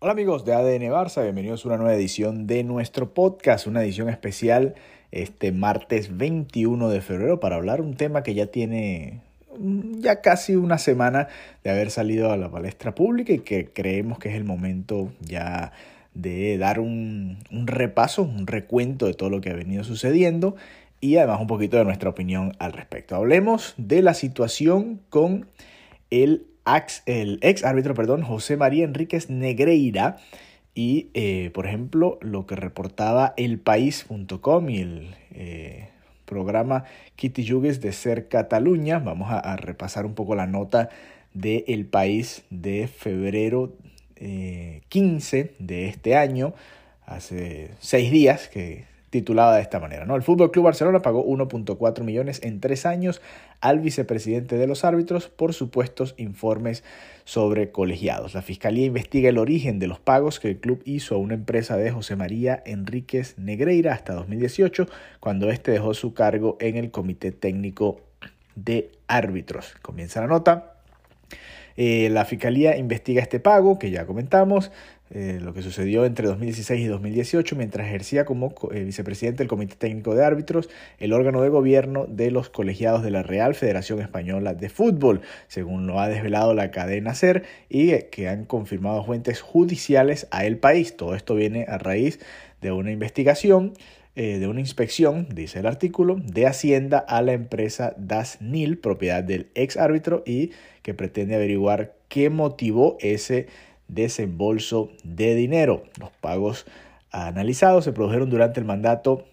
Hola amigos de ADN Barça, bienvenidos a una nueva edición de nuestro podcast, una edición especial este martes 21 de febrero para hablar un tema que ya tiene mm, ya casi una semana de haber salido a la palestra pública y que creemos que es el momento ya de dar un, un repaso, un recuento de todo lo que ha venido sucediendo y además un poquito de nuestra opinión al respecto. Hablemos de la situación con el el ex árbitro, perdón, José María Enríquez Negreira. Y, eh, por ejemplo, lo que reportaba elpaís.com y el eh, programa Kitty Yugues de Ser Cataluña. Vamos a, repasar un poco la nota de El País de febrero 15 eh, de este año, hace seis días que titulada de esta manera. ¿no? El Fútbol Club Barcelona pagó 1.4 millones en tres años al vicepresidente de los árbitros por supuestos informes sobre colegiados. La Fiscalía investiga el origen de los pagos que el club hizo a una empresa de José María Enríquez Negreira hasta 2018, cuando éste dejó su cargo en el Comité Técnico de Árbitros. Comienza la nota. Eh, la Fiscalía investiga este pago que ya comentamos. Eh, lo que sucedió entre 2016 y 2018 mientras ejercía como eh, vicepresidente del Comité Técnico de Árbitros, el órgano de gobierno de los colegiados de la Real Federación Española de Fútbol, según lo ha desvelado la cadena SER y eh, que han confirmado fuentes judiciales a el país. Todo esto viene a raíz de una investigación de una inspección, dice el artículo, de Hacienda a la empresa DASNIL, propiedad del ex árbitro, y que pretende averiguar qué motivó ese desembolso de dinero. Los pagos analizados se produjeron durante el mandato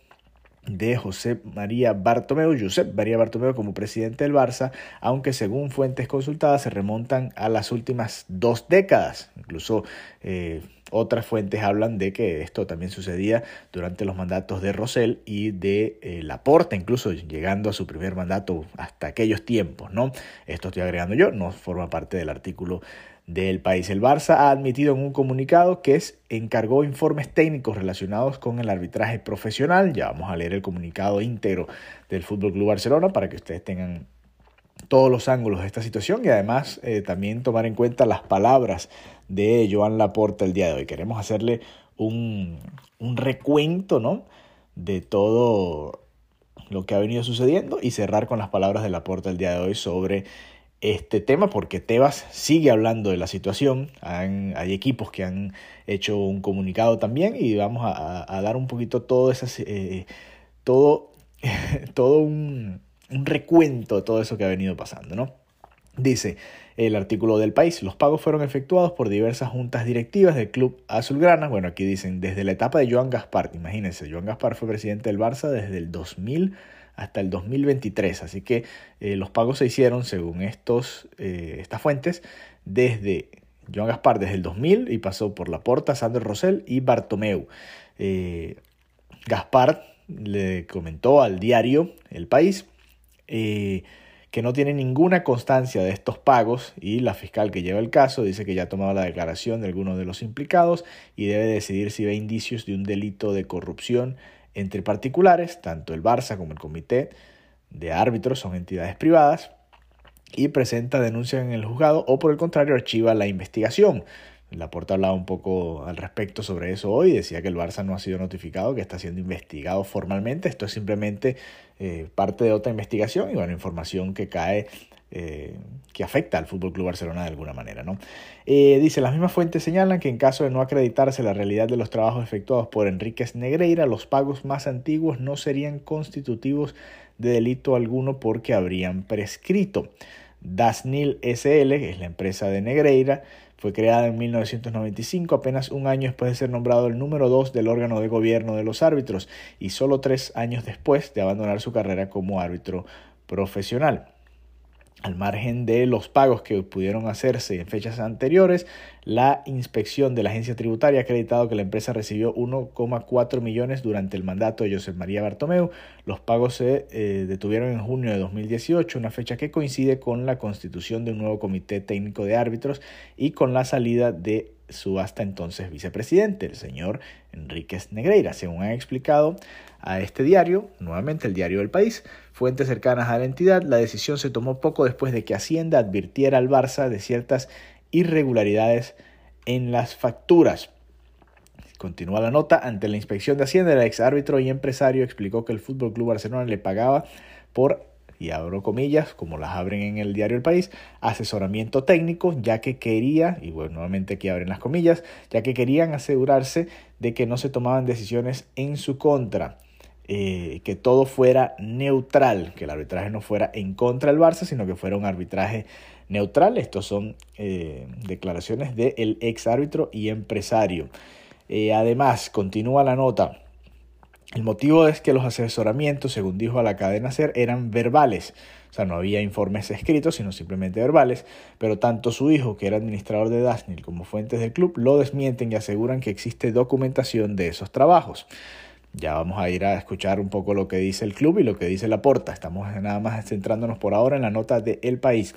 de José María Bartomeu, Josep María Bartomeu como presidente del Barça, aunque según fuentes consultadas se remontan a las últimas dos décadas. Incluso eh, otras fuentes hablan de que esto también sucedía durante los mandatos de Rosell y de eh, Laporta, incluso llegando a su primer mandato hasta aquellos tiempos. ¿no? Esto estoy agregando yo, no forma parte del artículo del país. El Barça ha admitido en un comunicado que encargó informes técnicos relacionados con el arbitraje profesional. Ya vamos a leer el comunicado íntegro del Fútbol Club Barcelona para que ustedes tengan todos los ángulos de esta situación y además eh, también tomar en cuenta las palabras de Joan Laporta el día de hoy. Queremos hacerle un, un recuento ¿no? de todo lo que ha venido sucediendo y cerrar con las palabras de Laporta el día de hoy sobre este tema porque Tebas sigue hablando de la situación. hay equipos que han hecho un comunicado también y vamos a, dar un poquito todo, esas, eh, todo, todo un, un, recuento de todo eso que ha venido pasando. ¿no? Dice el artículo del país, los pagos fueron efectuados por diversas juntas directivas del club azulgrana. Bueno, aquí dicen desde la etapa de Joan Gaspar. Imagínense, Joan Gaspar fue presidente del Barça desde el 2000 hasta el 2023. Así que eh, los pagos se hicieron, según estos, eh, estas fuentes, desde Joan Gaspar desde el 2000 y pasó por Laporta, Sandro Rosell y Bartomeu. Eh, Gaspar le comentó al diario El País que no tiene ninguna constancia de estos pagos y la fiscal que lleva el caso dice que ya ha tomado la declaración de algunos de los implicados y debe decidir si ve indicios de un delito de corrupción entre particulares, tanto el Barça como el comité de árbitros son entidades privadas, y presenta denuncia en el juzgado o por el contrario archiva la investigación. La porta hablaba un poco al respecto sobre eso hoy, decía que el Barça no ha sido notificado, que está siendo investigado formalmente. Esto es simplemente eh, parte de otra investigación y una información que cae eh, que afecta al Fútbol Club Barcelona de alguna manera. ¿no? Eh, dice, las mismas fuentes señalan que en caso de no acreditarse la realidad de los trabajos efectuados por Enríquez Negreira, los pagos más antiguos no serían constitutivos de delito alguno porque habrían prescrito. Dasnil SL, que es la empresa de Negreira, fue creada en 1995, apenas un año después de ser nombrado el número dos del órgano de gobierno de los árbitros y solo tres años después de abandonar su carrera como árbitro profesional. Al margen de los pagos que pudieron hacerse en fechas anteriores, la inspección de la agencia tributaria ha acreditado que la empresa recibió 1,4 millones durante el mandato de José María Bartomeu. Los pagos se eh, detuvieron en junio de 2018, una fecha que coincide con la constitución de un nuevo comité técnico de árbitros y con la salida de su hasta entonces vicepresidente, el señor Enríquez Negreira. Según han explicado a este diario, nuevamente el diario del país, fuentes cercanas a la entidad, la decisión se tomó poco después de que Hacienda advirtiera al Barça de ciertas irregularidades en las facturas. Continúa la nota. Ante la inspección de Hacienda, el ex árbitro y empresario explicó que el Fútbol Club Barcelona le pagaba por, y abro comillas, como las abren en el diario El País, asesoramiento técnico, ya que quería, y bueno, nuevamente aquí abren las comillas, ya que querían asegurarse de que no se tomaban decisiones en su contra. Eh, que todo fuera neutral, que el arbitraje no fuera en contra del Barça, sino que fuera un arbitraje neutral. Estos son eh, declaraciones del ex árbitro y empresario. Eh, además, continúa la nota. El motivo es que los asesoramientos, según dijo a la cadena SER, eran verbales. O sea, no había informes escritos, sino simplemente verbales. Pero tanto su hijo, que era administrador de Dasnil, como fuentes del club, lo desmienten y aseguran que existe documentación de esos trabajos. Ya vamos a ir a escuchar un poco lo que dice el club y lo que dice la porta. Estamos nada más centrándonos por ahora en la nota de El País.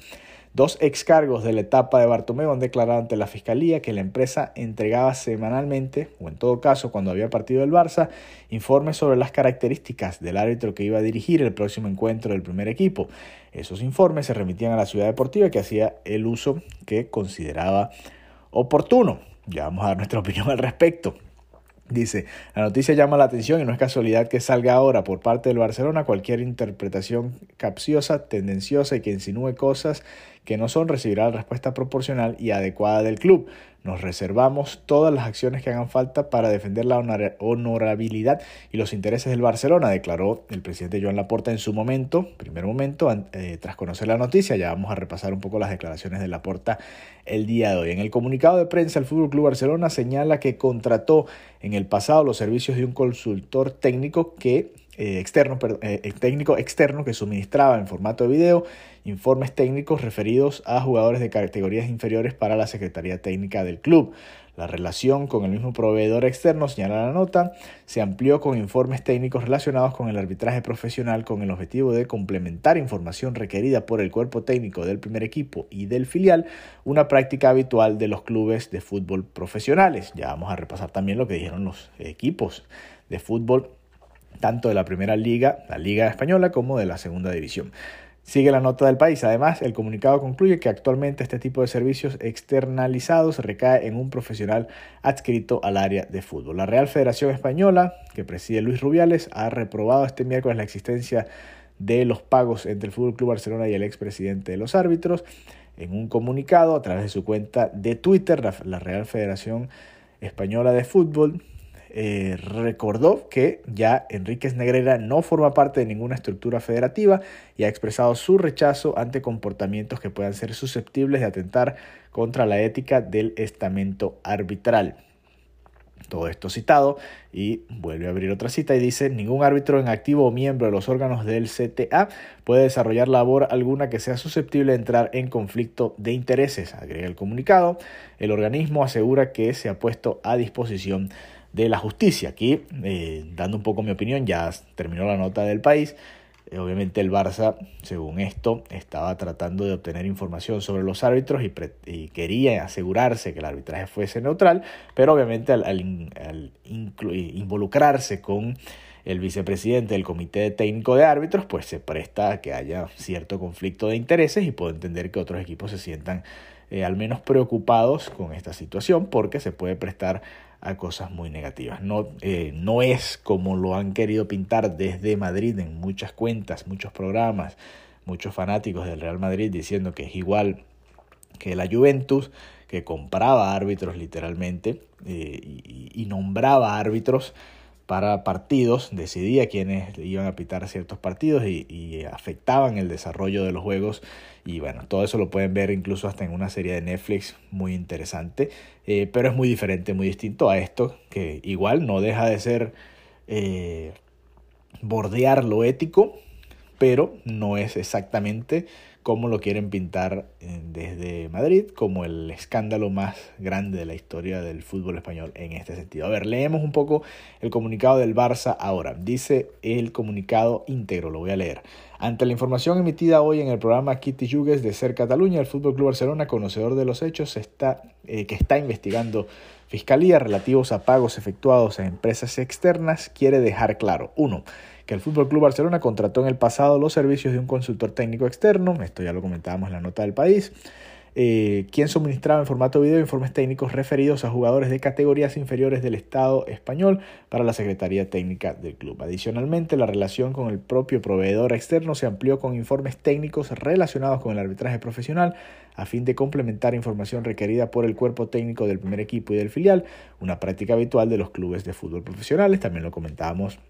Dos excargos de la etapa de Bartomeu han declarado ante la Fiscalía que la empresa entregaba semanalmente, o en todo caso cuando había partido del Barça, informes sobre las características del árbitro que iba a dirigir el próximo encuentro del primer equipo. Esos informes se remitían a la ciudad deportiva que hacía el uso que consideraba oportuno. Ya vamos a dar nuestra opinión al respecto. Dice, la noticia llama la atención y no es casualidad que salga ahora por parte del Barcelona cualquier interpretación capciosa, tendenciosa y que insinúe cosas que no son recibirá la respuesta proporcional y adecuada del club. Nos reservamos todas las acciones que hagan falta para defender la honorabilidad y los intereses del Barcelona, declaró el presidente Joan Laporta en su momento, primer momento, eh, tras conocer la noticia. Ya vamos a repasar un poco las declaraciones de Laporta el día de hoy. En el comunicado de prensa, el Fútbol Club Barcelona señala que contrató en el pasado los servicios de un consultor técnico que eh, externo, eh, técnico externo que suministraba en formato de video informes técnicos referidos a jugadores de categorías inferiores para la Secretaría Técnica del club. La relación con el mismo proveedor externo, señala la nota, se amplió con informes técnicos relacionados con el arbitraje profesional con el objetivo de complementar información requerida por el cuerpo técnico del primer equipo y del filial, una práctica habitual de los clubes de fútbol profesionales. Ya vamos a repasar también lo que dijeron los equipos de fútbol tanto de la primera liga, la liga española, como de la segunda división. Sigue la nota del país. Además, el comunicado concluye que actualmente este tipo de servicios externalizados recae en un profesional adscrito al área de fútbol. La Real Federación Española, que preside Luis Rubiales, ha reprobado este miércoles la existencia de los pagos entre el Fútbol Club Barcelona y el expresidente de los árbitros. En un comunicado a través de su cuenta de Twitter, la Real Federación Española de Fútbol eh, recordó que ya Enríquez Negrera no forma parte de ninguna estructura federativa y ha expresado su rechazo ante comportamientos que puedan ser susceptibles de atentar contra la ética del estamento arbitral. Todo esto citado y vuelve a abrir otra cita y dice, ningún árbitro en activo o miembro de los órganos del CTA puede desarrollar labor alguna que sea susceptible de entrar en conflicto de intereses, agrega el comunicado. El organismo asegura que se ha puesto a disposición de la justicia. Aquí, eh, dando un poco mi opinión, ya terminó la nota del país. Eh, obviamente el Barça, según esto, estaba tratando de obtener información sobre los árbitros y, quería asegurarse que el arbitraje fuese neutral, pero obviamente al, involucrarse con el vicepresidente del comité técnico de árbitros, pues se presta a que haya cierto conflicto de intereses y puedo entender que otros equipos se sientan eh, al menos preocupados con esta situación porque se puede prestar a cosas muy negativas. No, eh, no es como lo han querido pintar desde Madrid en muchas cuentas, muchos programas, muchos fanáticos del Real Madrid diciendo que es igual que la Juventus, que compraba árbitros literalmente eh, y, nombraba árbitros para partidos, decidía quiénes iban a pitar ciertos partidos y, afectaban el desarrollo de los juegos. Y bueno, todo eso lo pueden ver incluso hasta en una serie de Netflix muy interesante, eh, pero es muy diferente, muy distinto a esto, que igual no deja de ser eh, bordear lo ético, pero no es exactamente como lo quieren pintar eh, desde Madrid como el escándalo más grande de la historia del fútbol español en este sentido. A ver, leemos un poco el comunicado del Barça ahora. Dice el comunicado íntegro, lo voy a leer. Ante la información emitida hoy en el programa Kitty Yugues de Ser Cataluña, el Fútbol Club Barcelona, conocedor de los hechos, está, eh, que está investigando Fiscalía relativos a pagos efectuados a empresas externas, quiere dejar claro, uno, que el Fútbol Club Barcelona contrató en el pasado los servicios de un consultor técnico externo, esto ya lo comentábamos en la nota del país, eh, quien suministraba en formato video informes técnicos referidos a jugadores de categorías inferiores del Estado español para la Secretaría Técnica del club. Adicionalmente, la relación con el propio proveedor externo se amplió con informes técnicos relacionados con el arbitraje profesional a fin de complementar información requerida por el cuerpo técnico del primer equipo y del filial, una práctica habitual de los clubes de fútbol profesionales, también lo comentábamos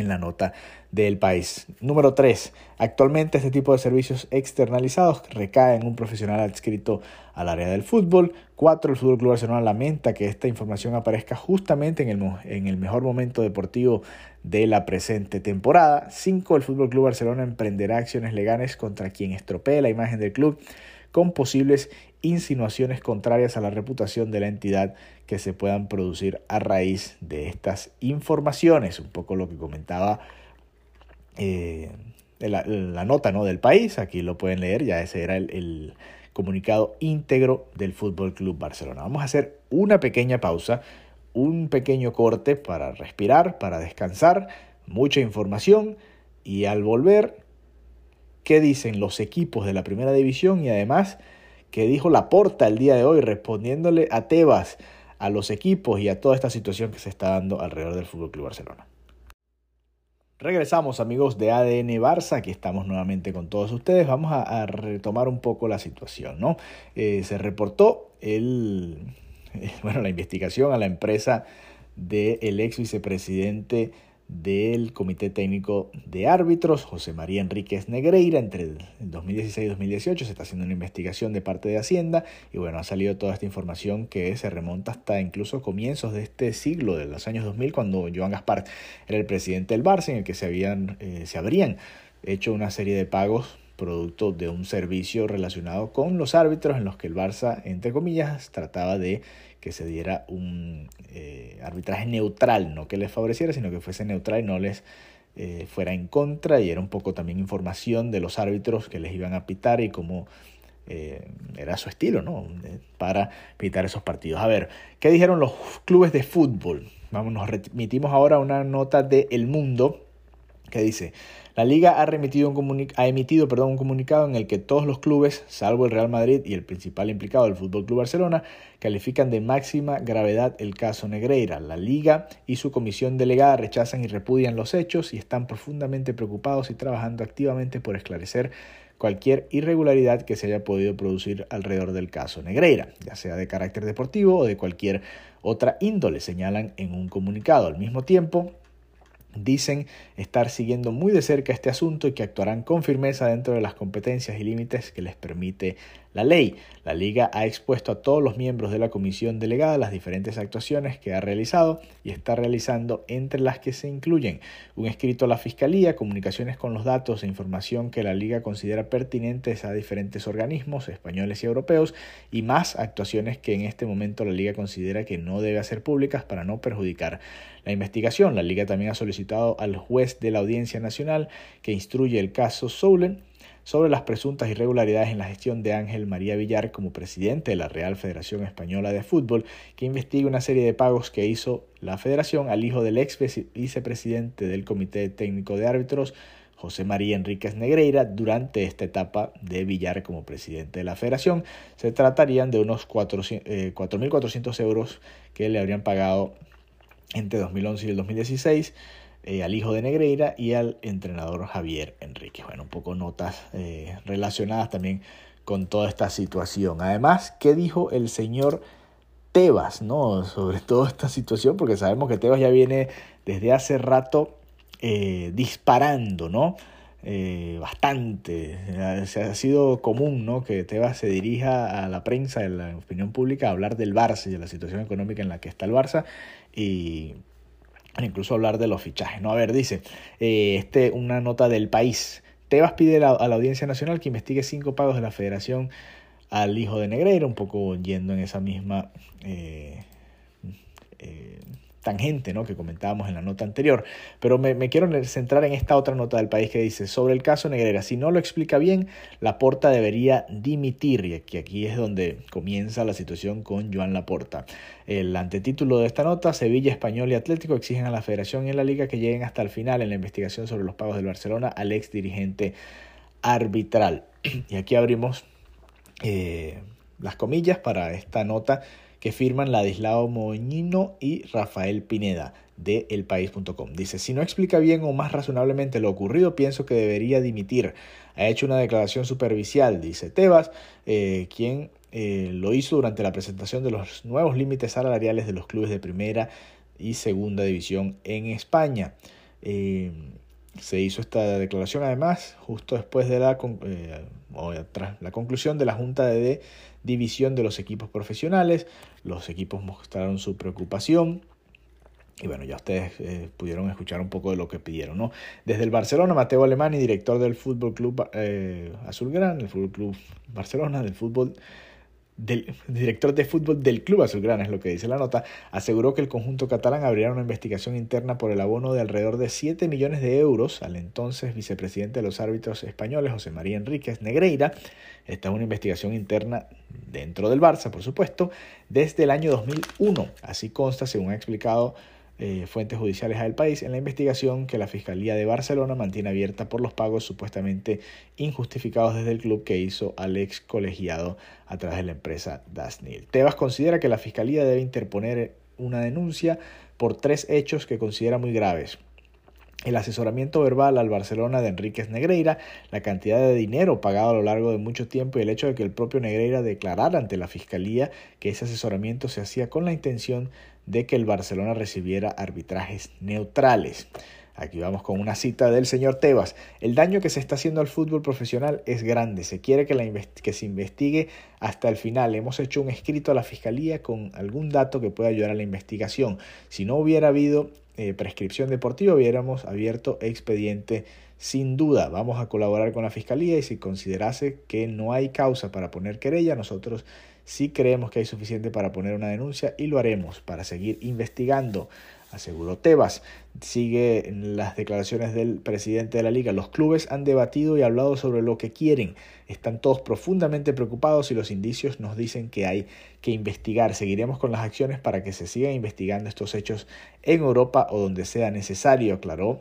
en la nota del país. Número 3. Actualmente este tipo de servicios externalizados recae en un profesional adscrito al área del fútbol. 4. El Fútbol Club Barcelona lamenta que esta información aparezca justamente en el, en el mejor momento deportivo de la presente temporada. 5. El Fútbol Club Barcelona emprenderá acciones legales contra quien estropee la imagen del club con posibles insinuaciones contrarias a la reputación de la entidad que se puedan producir a raíz de estas informaciones. Un poco lo que comentaba eh, la, nota ¿no? del país, aquí lo pueden leer, ya ese era el, el comunicado íntegro del Fútbol Club Barcelona. Vamos a hacer una pequeña pausa, un pequeño corte para respirar, para descansar, mucha información y al volver, ¿qué dicen los equipos de la primera división y además que dijo Laporta el día de hoy respondiéndole a Tebas, a los equipos y a toda esta situación que se está dando alrededor del Fútbol Club Barcelona. Regresamos amigos de ADN Barça, aquí estamos nuevamente con todos ustedes. Vamos a, retomar un poco la situación, ¿no? Eh, se reportó el, bueno, la investigación a la empresa del ex vicepresidente del Comité Técnico de Árbitros, José María Enríquez Negreira, entre el 2016 y 2018 se está haciendo una investigación de parte de Hacienda y bueno, ha salido toda esta información que se remonta hasta incluso comienzos de este siglo, de los años 2000, cuando Joan Gaspar era el presidente del Barça, en el que se, habían, eh, se habrían hecho una serie de pagos producto de un servicio relacionado con los árbitros en los que el Barça, entre comillas, trataba de que se diera un eh, arbitraje neutral, no que les favoreciera, sino que fuese neutral y no les eh, fuera en contra, y era un poco también información de los árbitros que les iban a pitar y cómo eh, era su estilo, ¿no? para pitar esos partidos. A ver, ¿qué dijeron los clubes de fútbol? Vamos, nos remitimos ahora a una nota de El Mundo que dice, la liga ha, emitido un comunicado en el que todos los clubes, salvo el Real Madrid y el principal implicado, el Fútbol Club Barcelona, califican de máxima gravedad el caso Negreira. La liga y su comisión delegada rechazan y repudian los hechos y están profundamente preocupados y trabajando activamente por esclarecer cualquier irregularidad que se haya podido producir alrededor del caso Negreira, ya sea de carácter deportivo o de cualquier otra índole, señalan en un comunicado. Al mismo tiempo, dicen estar siguiendo muy de cerca este asunto y que actuarán con firmeza dentro de las competencias y límites que les permite la ley. La Liga ha expuesto a todos los miembros de la comisión delegada las diferentes actuaciones que ha realizado y está realizando, entre las que se incluyen un escrito a la Fiscalía, comunicaciones con los datos e información que la Liga considera pertinentes a diferentes organismos españoles y europeos y más actuaciones que en este momento la Liga considera que no debe hacer públicas para no perjudicar la investigación. La Liga también ha solicitado al juez de la Audiencia Nacional que instruye el caso Soulen sobre las presuntas irregularidades en la gestión de Ángel María Villar como presidente de la Real Federación Española de Fútbol, que investiga una serie de pagos que hizo la federación al hijo del ex vicepresidente del Comité Técnico de Árbitros, José María Enríquez Negreira durante esta etapa de Villar como presidente de la federación. Se tratarían de unos 4.400 eh, euros que le habrían pagado entre 2011 y el 2016 eh, al hijo de Negreira y al entrenador Javier Enrique. Bueno, un poco notas eh, relacionadas también con toda esta situación. Además, ¿qué dijo el señor Tebas ¿no? sobre toda esta situación? Porque sabemos que Tebas ya viene desde hace rato eh, disparando, ¿no? bastante. Se ha sido común ¿no? que Tebas se dirija a la prensa, a la opinión pública, a hablar del Barça y de la situación económica en la que está el Barça. Y incluso hablar de los fichajes. ¿no? A ver, dice eh, este, una nota del país. Tebas pide a la Audiencia Nacional que investigue cinco pagos de la Federación al hijo de Negreira, un poco yendo en esa misma eh, eh, tangente ¿no? que comentábamos en la nota anterior. Pero me, quiero centrar en esta otra nota del país que dice, sobre el caso Negrera, si no lo explica bien, Laporta debería dimitir. Y aquí, es donde comienza la situación con Joan Laporta. El antetítulo de esta nota, Sevilla, Español y Atlético exigen a la Federación y a la Liga que lleguen hasta el final en la investigación sobre los pagos del Barcelona al ex dirigente arbitral. Y aquí abrimos eh, las comillas para esta nota que firman Ladislao Moñino y Rafael Pineda de elpaís.com. Dice, si no explica bien o más razonablemente lo ocurrido, pienso que debería dimitir. Ha hecho una declaración superficial, dice Tebas, eh, quien eh, lo hizo durante la presentación de los nuevos límites salariales de los clubes de primera y segunda división en España. Eh, se hizo esta declaración además justo después de la, tras la conclusión de la Junta de División de los equipos profesionales. Los equipos mostraron su preocupación y bueno, ya ustedes eh, pudieron escuchar un poco de lo que pidieron, ¿no? Desde el Barcelona, Mateo Alemani, director del Fútbol Club eh, Azulgrana, el Fútbol Club Barcelona, del fútbol del director de fútbol del Club Azulgrana, es lo que dice la nota, aseguró que el conjunto catalán abrirá una investigación interna por el abono de alrededor de 7 millones de euros al entonces vicepresidente de los árbitros españoles, José María Enríquez Negreira. Esta es una investigación interna dentro del Barça, por supuesto, desde el año 2001. Así consta, según ha explicado eh, fuentes judiciales del país en la investigación que la Fiscalía de Barcelona mantiene abierta por los pagos supuestamente injustificados desde el club que hizo al ex colegiado a través de la empresa Dasnil. Tebas considera que la Fiscalía debe interponer una denuncia por tres hechos que considera muy graves el asesoramiento verbal al Barcelona de Enríquez Negreira, la cantidad de dinero pagado a lo largo de mucho tiempo y el hecho de que el propio Negreira declarara ante la Fiscalía que ese asesoramiento se hacía con la intención de que el Barcelona recibiera arbitrajes neutrales. Aquí vamos con una cita del señor Tebas. El daño que se está haciendo al fútbol profesional es grande. Se quiere que, que se investigue hasta el final. Hemos hecho un escrito a la Fiscalía con algún dato que pueda ayudar a la investigación. Si no hubiera habido eh, prescripción deportiva, hubiéramos abierto expediente sin duda. Vamos a colaborar con la Fiscalía y si considerase que no hay causa para poner querella, nosotros sí creemos que hay suficiente para poner una denuncia y lo haremos para seguir investigando aseguró Tebas. Sigue las declaraciones del presidente de la liga. Los clubes han debatido y hablado sobre lo que quieren. Están todos profundamente preocupados y los indicios nos dicen que hay que investigar. Seguiremos con las acciones para que se sigan investigando estos hechos en Europa o donde sea necesario, aclaró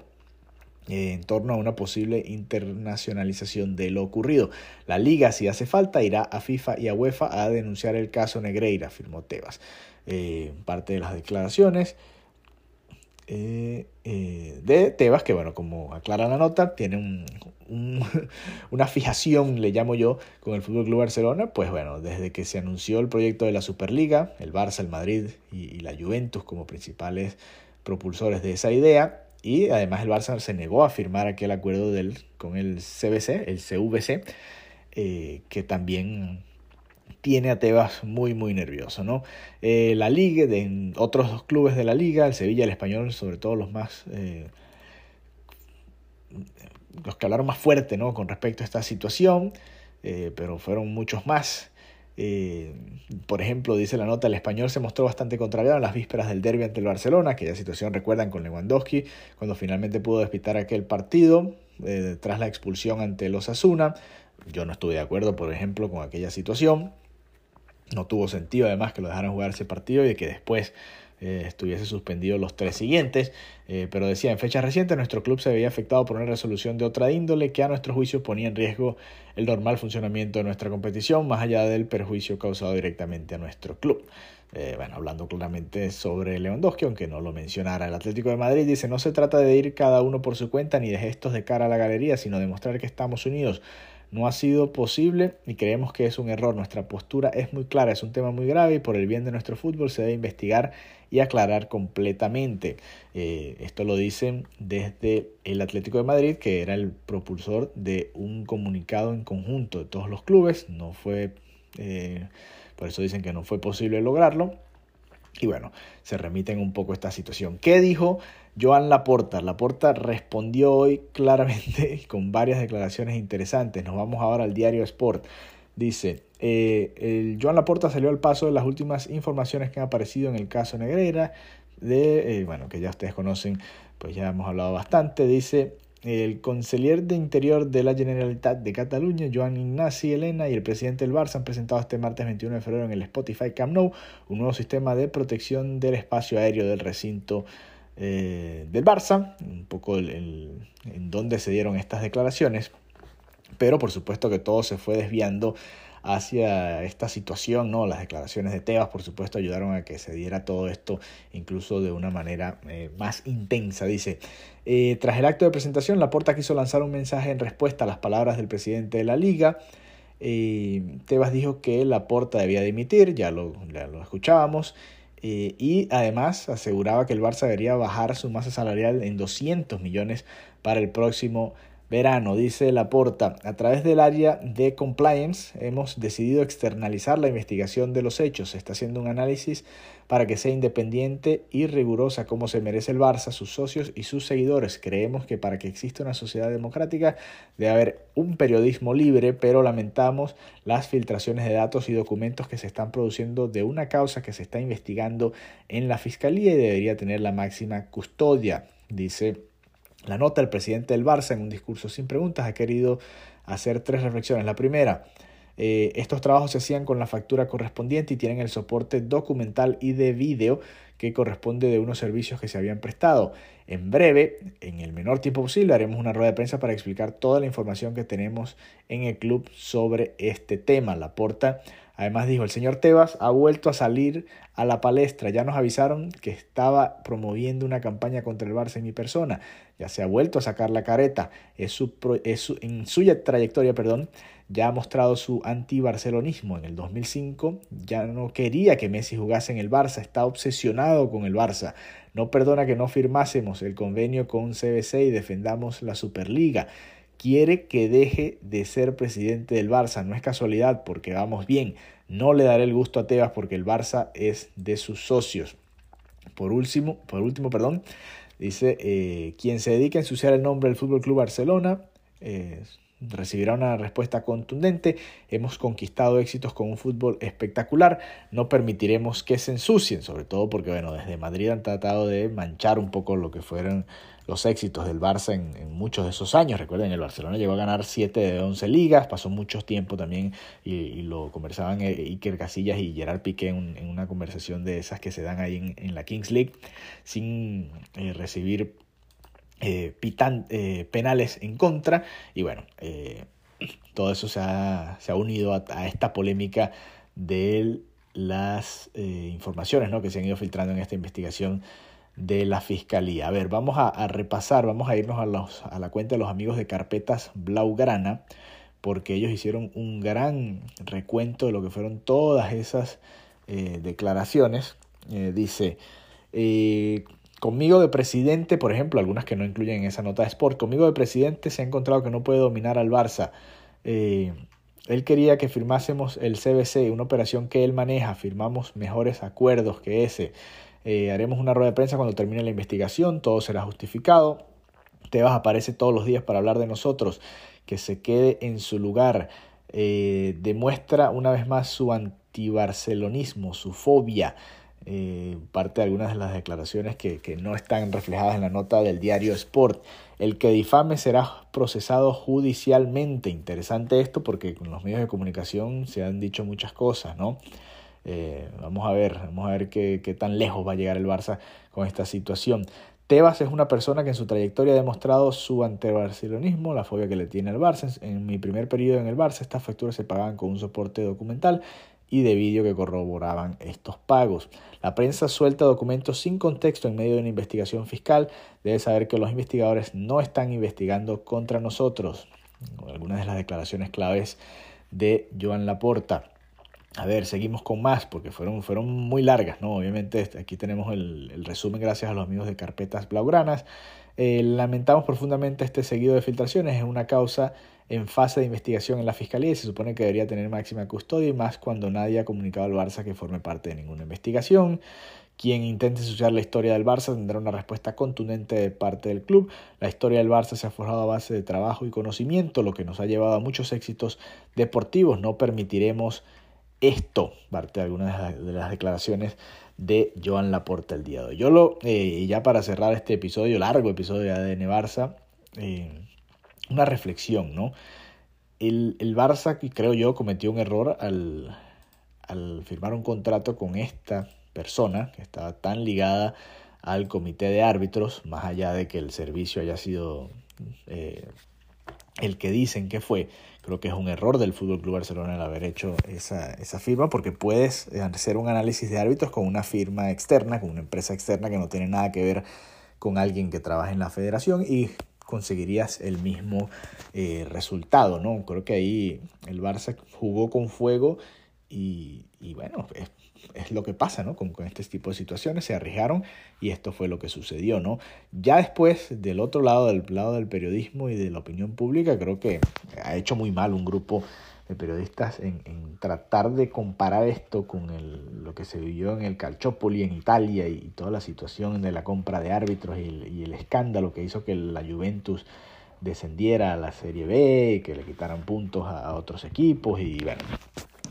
eh, en torno a una posible internacionalización de lo ocurrido. La liga, si hace falta, irá a FIFA y a UEFA a denunciar el caso Negreira, afirmó Tebas. Eh, parte de las declaraciones. Eh, eh, de Tebas, que bueno, como aclara la nota, tiene una fijación, le llamo yo, con el Fútbol Club Barcelona, pues bueno, desde que se anunció el proyecto de la Superliga, el Barça, el Madrid y, la Juventus como principales propulsores de esa idea, y además el Barça se negó a firmar aquel acuerdo del, con el CBC, el CVC, eh, que también tiene a Tebas muy muy nervioso. ¿no? Eh, la Liga, de otros dos clubes de la Liga, el Sevilla y el Español, sobre todo los más... Eh, los que hablaron más fuerte ¿no? con respecto a esta situación, eh, pero fueron muchos más. por ejemplo, dice la nota, el español se mostró bastante contrariado en las vísperas del derby ante el Barcelona, aquella situación recuerdan con Lewandowski, cuando finalmente pudo despistar aquel partido tras la expulsión ante los Asuna. Yo no estuve de acuerdo, por ejemplo, con aquella situación. No tuvo sentido además que lo dejaran jugar ese partido y que después eh, estuviese suspendido los tres siguientes. Eh, pero decía, en fechas recientes nuestro club se veía afectado por una resolución de otra índole que a nuestro juicio ponía en riesgo el normal funcionamiento de nuestra competición, más allá del perjuicio causado directamente a nuestro club. Eh, bueno, hablando claramente sobre Lewandowski, aunque no lo mencionara. El Atlético de Madrid dice, no se trata de ir cada uno por su cuenta ni de gestos de cara a la galería, sino de mostrar que estamos unidos no ha sido posible y creemos que es un error. Nuestra postura es muy clara, es un tema muy grave y por el bien de nuestro fútbol se debe investigar y aclarar completamente. Eh, esto lo dicen desde el Atlético de Madrid, que era el propulsor de un comunicado en conjunto de todos los clubes. No fue, eh, por eso dicen que no fue posible lograrlo. Y bueno, se remiten un poco a esta situación. ¿Qué dijo Joan Laporta? Laporta respondió hoy claramente con varias declaraciones interesantes. Nos vamos ahora al diario Sport. Dice, eh, Joan Laporta salió al paso de las últimas informaciones que han aparecido en el caso Negreira, de, eh, bueno, que ya ustedes conocen, pues ya hemos hablado bastante. Dice, el conseller de Interior de la Generalitat de Cataluña, Joan Ignasi Elena, y el presidente del Barça han presentado este martes 21 de febrero en el Spotify Camp Nou un nuevo sistema de protección del espacio aéreo del recinto eh, del Barça, un poco en donde se dieron estas declaraciones, pero por supuesto que todo se fue desviando hacia esta situación, ¿no? Las declaraciones de Tebas, por supuesto, ayudaron a que se diera todo esto incluso de una manera eh, más intensa. Dice, eh, tras el acto de presentación, Laporta quiso lanzar un mensaje en respuesta a las palabras del presidente de la liga. Tebas dijo que Laporta debía dimitir, ya lo, ya lo escuchábamos. Eh, y además aseguraba que el Barça debería bajar su masa salarial en 200 millones para el próximo verano. Dice Laporta, a través del área de compliance hemos decidido externalizar la investigación de los hechos. Se está haciendo un análisis para que sea independiente y rigurosa como se merece el Barça, sus socios y sus seguidores. Creemos que para que exista una sociedad democrática debe haber un periodismo libre, pero lamentamos las filtraciones de datos y documentos que se están produciendo de una causa que se está investigando en la Fiscalía y debería tener la máxima custodia, dice la nota. El presidente del Barça en un discurso sin preguntas ha querido hacer tres reflexiones. La primera, eh, estos trabajos se hacían con la factura correspondiente y tienen el soporte documental y de vídeo que corresponde de unos servicios que se habían prestado. En breve, en el menor tiempo posible, haremos una rueda de prensa para explicar toda la información que tenemos en el club sobre este tema. La porta Además dijo, el señor Tebas ha vuelto a salir a la palestra. Ya nos avisaron que estaba promoviendo una campaña contra el Barça en mi persona. Ya se ha vuelto a sacar la careta. Es su, es en su trayectoria, perdón, ya ha mostrado su anti-barcelonismo. En el 2005 ya no quería que Messi jugase en el Barça, está obsesionado con el Barça. No perdona que no firmásemos el convenio con CBC y defendamos la Superliga. Quiere que deje de ser presidente del Barça. No es casualidad porque vamos bien. No le daré el gusto a Tebas porque el Barça es de sus socios. Por último, por último perdón, dice, eh, quien se dedica a ensuciar el nombre del Fútbol Club Barcelona, eh, recibirá una respuesta contundente. Hemos conquistado éxitos con un fútbol espectacular. No permitiremos que se ensucien, sobre todo porque, bueno, desde Madrid han tratado de manchar un poco lo que fueron los éxitos del Barça en, muchos de esos años. Recuerden, el Barcelona llegó a ganar 7 de 11 ligas, pasó mucho tiempo también y, lo conversaban eh, Iker Casillas y Gerard Piqué en, una conversación de esas que se dan ahí en, la Kings League sin eh, recibir eh, pitan, eh, penales en contra y bueno, eh, todo eso se ha, se ha unido a, esta polémica de las informaciones ¿no? que se han ido filtrando en esta investigación de la fiscalía. A ver, vamos a, repasar, vamos a irnos a, la cuenta de los amigos de carpetas Blaugrana, porque ellos hicieron un gran recuento de lo que fueron todas esas declaraciones. dice, Conmigo de presidente, por ejemplo, algunas que no incluyen en esa nota de Sport, conmigo de presidente se ha encontrado que no puede dominar al Barça. Eh, él quería que firmásemos el CBC, una operación que él maneja, firmamos mejores acuerdos que ese. Eh, haremos una rueda de prensa cuando termine la investigación, todo será justificado. Tebas aparece todos los días para hablar de nosotros, que se quede en su lugar. Eh, demuestra una vez más su antibarcelonismo, su fobia. Eh, parte de algunas de las declaraciones que, que, no están reflejadas en la nota del diario Sport. El que difame será procesado judicialmente. Interesante esto porque con los medios de comunicación se han dicho muchas cosas, ¿no? Eh, vamos a ver, vamos a ver qué, tan lejos va a llegar el Barça con esta situación. Tebas es una persona que en su trayectoria ha demostrado su antibarcelonismo, la fobia que le tiene al Barça. En mi primer periodo en el Barça, estas facturas se pagaban con un soporte documental y de vídeo que corroboraban estos pagos. La prensa suelta documentos sin contexto en medio de una investigación fiscal. Debe saber que los investigadores no están investigando contra nosotros. Algunas de las declaraciones claves de Joan Laporta. A ver, seguimos con más porque fueron, fueron muy largas, ¿no? Obviamente aquí tenemos el, el resumen gracias a los amigos de Carpetas Blaugranas. Eh, lamentamos profundamente este seguido de filtraciones. Es una causa en fase de investigación en la Fiscalía y se supone que debería tener máxima custodia y más cuando nadie ha comunicado al Barça que forme parte de ninguna investigación. Quien intente ensuciar la historia del Barça tendrá una respuesta contundente de parte del club. La historia del Barça se ha forjado a base de trabajo y conocimiento, lo que nos ha llevado a muchos éxitos deportivos. No permitiremos esto, parte de algunas de las declaraciones de Joan Laporta el día de hoy. Yo lo, eh, ya para cerrar este episodio, largo episodio de ADN Barça, eh, una reflexión, ¿no? El, el, Barça, creo yo, cometió un error al, al firmar un contrato con esta persona que estaba tan ligada al comité de árbitros, más allá de que el servicio haya sido eh, el que dicen que fue, Creo que es un error del Fútbol Club Barcelona el haber hecho esa, esa firma, porque puedes hacer un análisis de árbitros con una firma externa, con una empresa externa que no tiene nada que ver con alguien que trabaja en la federación y conseguirías el mismo eh, resultado, ¿no? Creo que ahí el Barça jugó con fuego y, y bueno, es, es, lo que pasa, ¿no? Con, con, este tipo de situaciones se arriesgaron y esto fue lo que sucedió, ¿no? Ya después, del otro lado, del lado del periodismo y de la opinión pública, creo que ha hecho muy mal un grupo de periodistas en, tratar de comparar esto con lo que se vivió en el Calciopoli en Italia y, toda la situación de la compra de árbitros y el, y escándalo que hizo que la Juventus descendiera a la Serie B, que le quitaran puntos a, a otros equipos y bueno,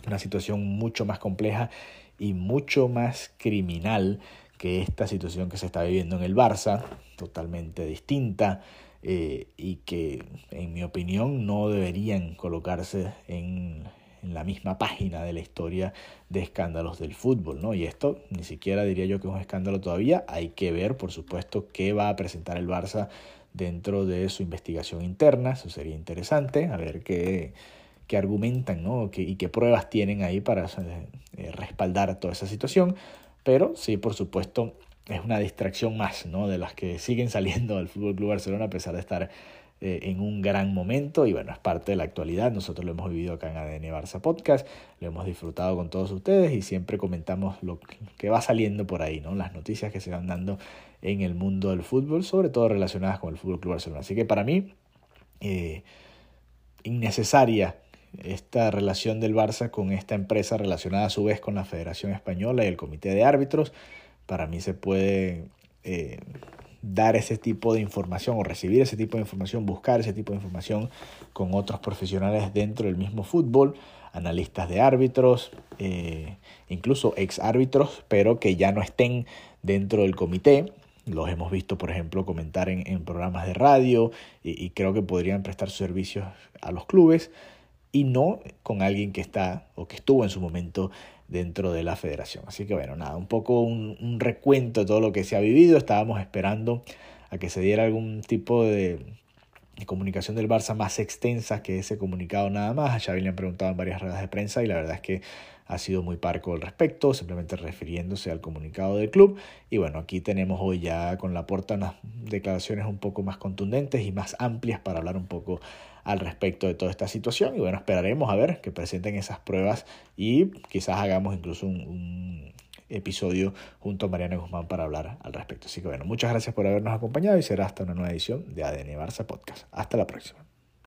una situación mucho más compleja y mucho más criminal que esta situación que se está viviendo en el Barça, totalmente distinta eh, y que en mi opinión no deberían colocarse en, en, la misma página de la historia de escándalos del fútbol, ¿no? Y esto ni siquiera diría yo que es un escándalo todavía, hay que ver por supuesto qué va a presentar el Barça dentro de su investigación interna, eso sería interesante, a ver qué que argumentan ¿no? que, y qué pruebas tienen ahí para eh, respaldar toda esa situación. Pero sí, por supuesto, es una distracción más ¿no? de las que siguen saliendo del Fútbol Club Barcelona a pesar de estar eh, en un gran momento. Y bueno, es parte de la actualidad. Nosotros lo hemos vivido acá en ADN Barça Podcast, lo hemos disfrutado con todos ustedes y siempre comentamos lo que va saliendo por ahí, ¿no? las noticias que se van dando en el mundo del fútbol, sobre todo relacionadas con el Fútbol Club Barcelona. Así que para mí, eh, innecesaria esta relación del Barça con esta empresa relacionada a su vez con la Federación Española y el Comité de Árbitros. Para mí se puede eh, dar ese tipo de información o recibir ese tipo de información, buscar ese tipo de información con otros profesionales dentro del mismo fútbol, analistas de árbitros, eh, incluso ex árbitros, pero que ya no estén dentro del comité. Los hemos visto, por ejemplo, comentar en, en programas de radio y, y creo que podrían prestar servicios a los clubes y no con alguien que está o que estuvo en su momento dentro de la federación. Así que bueno, nada, un poco un, recuento de todo lo que se ha vivido. Estábamos esperando a que se diera algún tipo de, de, comunicación del Barça más extensa que ese comunicado nada más. A Xavi le han preguntado en varias ruedas de prensa y la verdad es que ha sido muy parco al respecto, simplemente refiriéndose al comunicado del club. Y bueno, aquí tenemos hoy ya con la puerta unas declaraciones un poco más contundentes y más amplias para hablar un poco al respecto de toda esta situación. Y bueno, esperaremos a ver que presenten esas pruebas y quizás hagamos incluso un, episodio junto a Mariana Guzmán para hablar al respecto. Así que bueno, muchas gracias por habernos acompañado y será hasta una nueva edición de ADN Barça Podcast. Hasta la próxima.